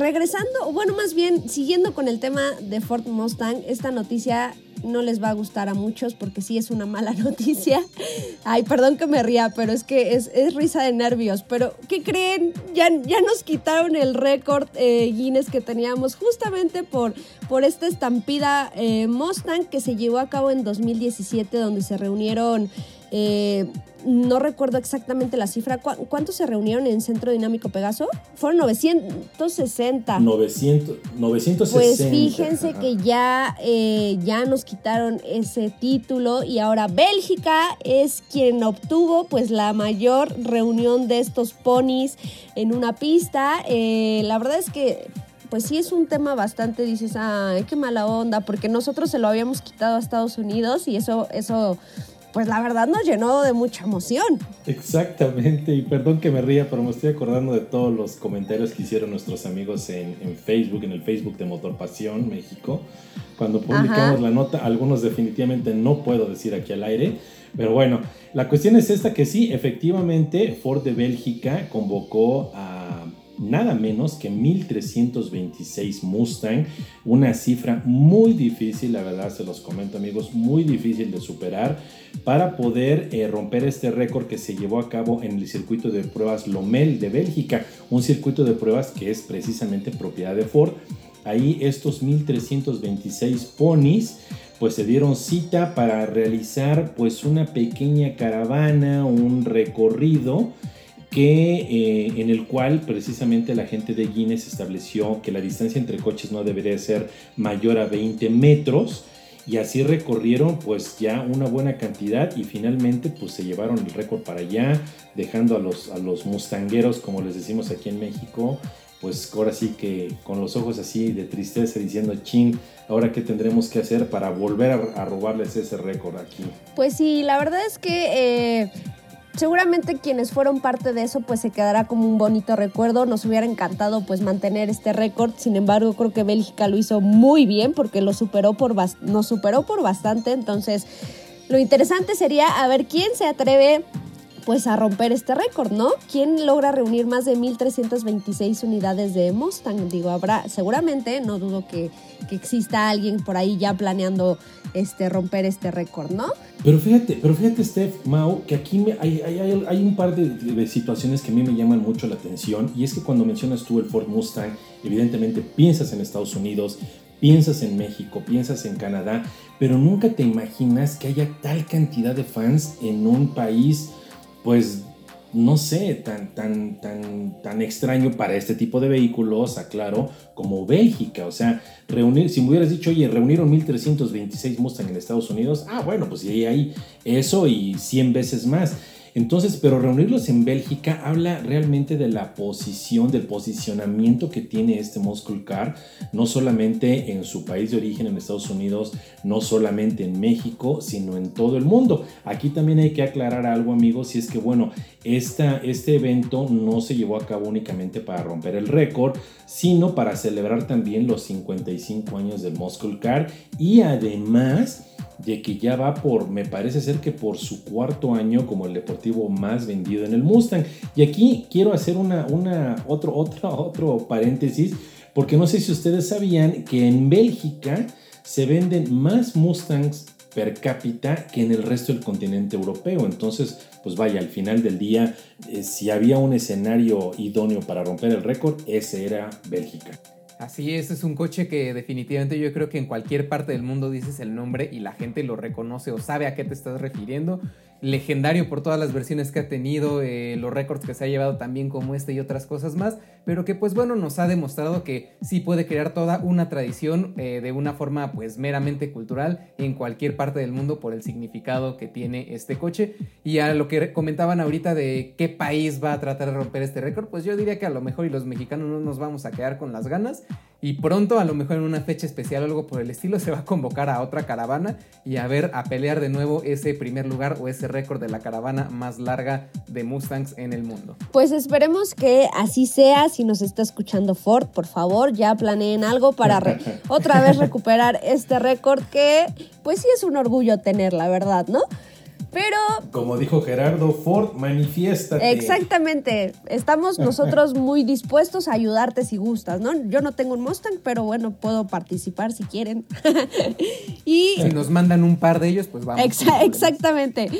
regresando, bueno, más bien siguiendo con el tema de Ford Mustang, esta noticia no les va a gustar a muchos porque sí es una mala noticia. Ay, perdón que me ría, pero es que es, risa de nervios. Pero, ¿qué creen? Ya, ya nos quitaron el récord eh, Guinness que teníamos justamente por, por esta estampida eh, Mustang que se llevó a cabo en 2017 donde se reunieron... Eh, no recuerdo exactamente la cifra. ¿Cuántos se reunieron en Centro Dinámico Pegaso? Fueron 960. 900, 960. Pues fíjense que ya, eh, ya nos quitaron ese título y ahora Bélgica es quien obtuvo pues la mayor reunión de estos ponis en una pista. Eh, la verdad es que pues sí es un tema bastante, dices, ay, qué mala onda, porque nosotros se lo habíamos quitado a Estados Unidos y eso, eso pues la verdad nos llenó de mucha emoción. Exactamente, y perdón que me ría, pero me estoy acordando de todos los comentarios que hicieron nuestros amigos en, Facebook, en el Facebook de Motor Pasión México, cuando publicamos la nota, algunos definitivamente no puedo decir aquí al aire, pero bueno, la cuestión es esta que sí, efectivamente Ford de Bélgica convocó a nada menos que 1326 Mustang, una cifra muy difícil, la verdad se los comento amigos, muy difícil de superar para poder eh, romper este récord que se llevó a cabo en el circuito de pruebas Lomel de Bélgica, un circuito de pruebas que es precisamente propiedad de Ford. Ahí estos 1326 ponis pues se dieron cita para realizar pues una pequeña caravana, un recorrido que, eh, en el cual precisamente la gente de Guinness estableció que la distancia entre coches no debería ser mayor a 20 metros y así recorrieron pues ya una buena cantidad y finalmente pues se llevaron el récord para allá, dejando a los, a los mustangueros como les decimos aquí en México, pues ahora sí que con los ojos así de tristeza diciendo chin, ahora qué tendremos que hacer para volver a, robarles ese récord aquí. Pues sí, la verdad es que eh, seguramente quienes fueron parte de eso pues se quedará como un bonito recuerdo. Nos hubiera encantado pues mantener este récord. Sin embargo, creo que Bélgica lo hizo muy bien porque lo superó por nos superó por bastante. Entonces, lo interesante sería a ver quién se atreve pues a romper este récord, ¿no? ¿Quién logra reunir más de 1326 unidades de Mustang? Digo, habrá seguramente, no dudo que, exista alguien por ahí ya planeando este romper este récord, ¿no? Pero fíjate, pero fíjate, Steph, Mau, que aquí hay, hay, un par de, de, situaciones que a mí me llaman mucho la atención. Y es que cuando mencionas tú el Ford Mustang, evidentemente piensas en Estados Unidos, piensas en México, piensas en Canadá, pero nunca te imaginas que haya tal cantidad de fans en un país pues no sé, tan, tan, tan, tan extraño para este tipo de vehículos, aclaro, como Bélgica. O sea, reunir, si me hubieras dicho, oye, reunieron 1326 Mustang en Estados Unidos, ah, bueno, pues ahí hay eso y 100 veces más. Entonces, pero reunirlos en Bélgica habla realmente de la posición, del posicionamiento que tiene este Muscle Car, no solamente en su país de origen, en Estados Unidos, no solamente en México, sino en todo el mundo. Aquí también hay que aclarar algo, amigos, y es que, bueno, esta, este evento no se llevó a cabo únicamente para romper el récord, sino para celebrar también los 55 años del Muscle Car y además de que ya va por, me parece ser que por su cuarto año como el deportivo más vendido en el Mustang. Y aquí quiero hacer una, una, otro, otro, otro paréntesis, porque no sé si ustedes sabían que en Bélgica se venden más Mustangs per cápita que en el resto del continente europeo. Entonces, pues vaya, al final del día, eh, si había un escenario idóneo para romper el récord, ese era Bélgica. Así es, es un coche que definitivamente yo creo que en cualquier parte del mundo dices el nombre y la gente lo reconoce o sabe a qué te estás refiriendo legendario por todas las versiones que ha tenido, eh, los récords que se ha llevado también como este y otras cosas más, pero que pues bueno nos ha demostrado que sí puede crear toda una tradición eh, de una forma pues meramente cultural en cualquier parte del mundo por el significado que tiene este coche. Y a lo que comentaban ahorita de qué país va a tratar de romper este récord, pues yo diría que a lo mejor y los mexicanos no nos vamos a quedar con las ganas y pronto a lo mejor en una fecha especial o algo por el estilo se va a convocar a otra caravana y a ver a pelear de nuevo ese primer lugar o ese récord de la caravana más larga de Mustangs en el mundo. Pues esperemos que así sea. Si nos está escuchando Ford, por favor, ya planeen algo para otra vez recuperar este récord que pues sí es un orgullo tener, la verdad, ¿no? Pero Como dijo Gerardo Ford, manifiéstate. Exactamente. Estamos nosotros muy dispuestos a ayudarte si gustas, ¿no? Yo no tengo un Mustang, pero bueno, puedo participar si quieren. y Si nos mandan un par de ellos, pues vamos. Exa- exactamente.